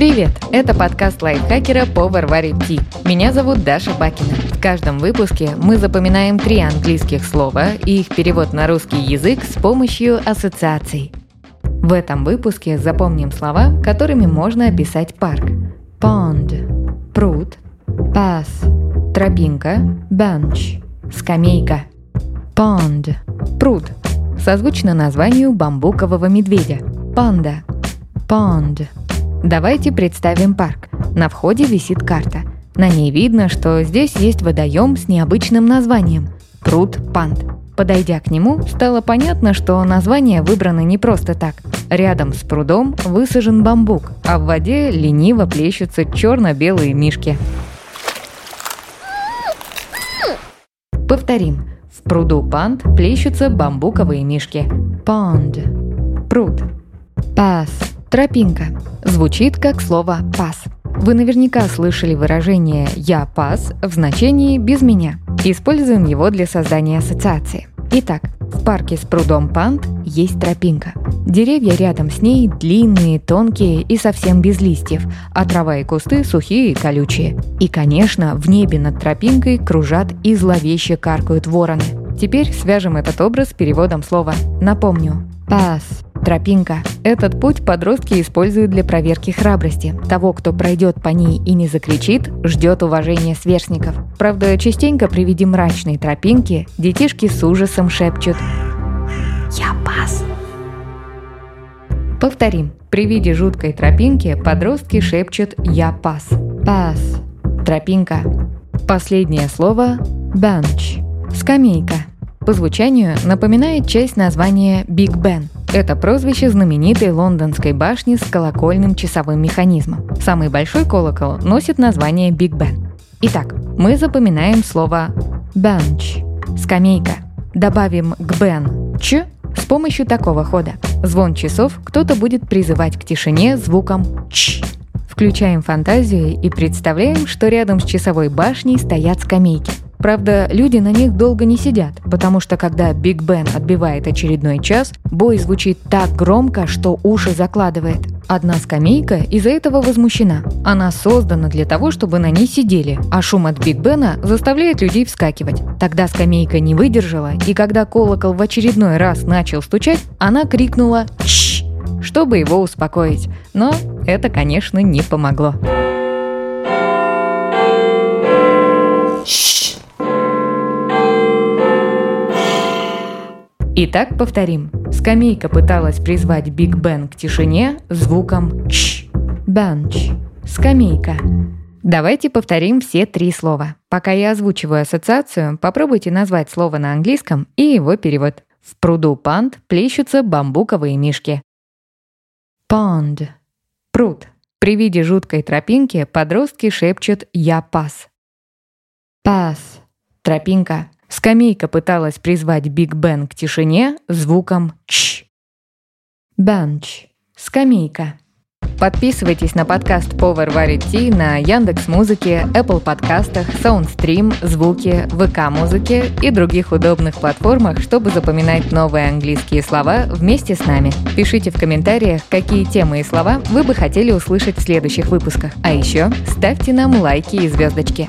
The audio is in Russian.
Привет! Это подкаст лайфхакера по Варваре Ти. Меня зовут Даша Бакина. В каждом выпуске мы запоминаем три английских слова и их перевод на русский язык с помощью ассоциаций. В этом выпуске запомним слова, которыми можно описать парк. Pond – пруд, path – тропинка, bench – скамейка. Pond – пруд, созвучно названию бамбукового медведя. Панда. Pond – Давайте представим парк. На входе висит карта. На ней видно, что здесь есть водоем с необычным названием – пруд Панд. Подойдя к нему, стало понятно, что название выбрано не просто так. Рядом с прудом высажен бамбук, а в воде лениво плещутся черно-белые мишки. Повторим. В пруду панд плещутся бамбуковые мишки. Pond. Пруд. Path. Тропинка. Звучит как слово «пас». Вы наверняка слышали выражение «я пас» в значении «без меня». Используем его для создания ассоциации. Итак, в парке с прудом Панд есть тропинка. Деревья рядом с ней длинные, тонкие и совсем без листьев, а трава и кусты сухие и колючие. И, конечно, в небе над тропинкой кружат и зловеще каркают вороны. Теперь свяжем этот образ с переводом слова. Напомню. Пас Тропинка. Этот путь подростки используют для проверки храбрости. Того, кто пройдет по ней и не закричит, ждет уважения сверстников. Правда, частенько при виде мрачной тропинки детишки с ужасом шепчут «Я пас». Повторим. При виде жуткой тропинки подростки шепчут «Я пас». Пас. Тропинка. Последнее слово «bench». Скамейка. По звучанию напоминает часть названия Биг Бен – это прозвище знаменитой лондонской башни с колокольным часовым механизмом. Самый большой колокол носит название Биг Бен. Итак, мы запоминаем слово bench – скамейка. Добавим к бен – ч с помощью такого хода. Звон часов кто-то будет призывать к тишине звуком ч. Включаем фантазию и представляем, что рядом с часовой башней стоят скамейки – Правда, люди на них долго не сидят, потому что когда Биг Бен отбивает очередной час, бой звучит так громко, что уши закладывает. Одна скамейка из-за этого возмущена. Она создана для того, чтобы на ней сидели, а шум от Биг Бена заставляет людей вскакивать. Тогда скамейка не выдержала, и когда колокол в очередной раз начал стучать, она крикнула «Чш!», чтобы его успокоить. Но это, конечно, не помогло. Итак, повторим. Скамейка пыталась призвать Биг Бен к тишине звуком «ч». Bench. Скамейка. Давайте повторим все три слова. Пока я озвучиваю ассоциацию, попробуйте назвать слово на английском и его перевод. В пруду панд плещутся бамбуковые мишки. Pond. Пруд. При виде жуткой тропинки подростки шепчут «Я пас». Path. Тропинка. Скамейка пыталась призвать Биг Бен к тишине звуком «ч». Bench. Скамейка. Подписывайтесь на подкаст Повар варит Ти на Яндекс Музыке, Apple подкастах, Soundstream, Звуки, ВК Музыке и других удобных платформах, чтобы запоминать новые английские слова вместе с нами. Пишите в комментариях, какие темы и слова вы бы хотели услышать в следующих выпусках. А еще ставьте нам лайки и звездочки.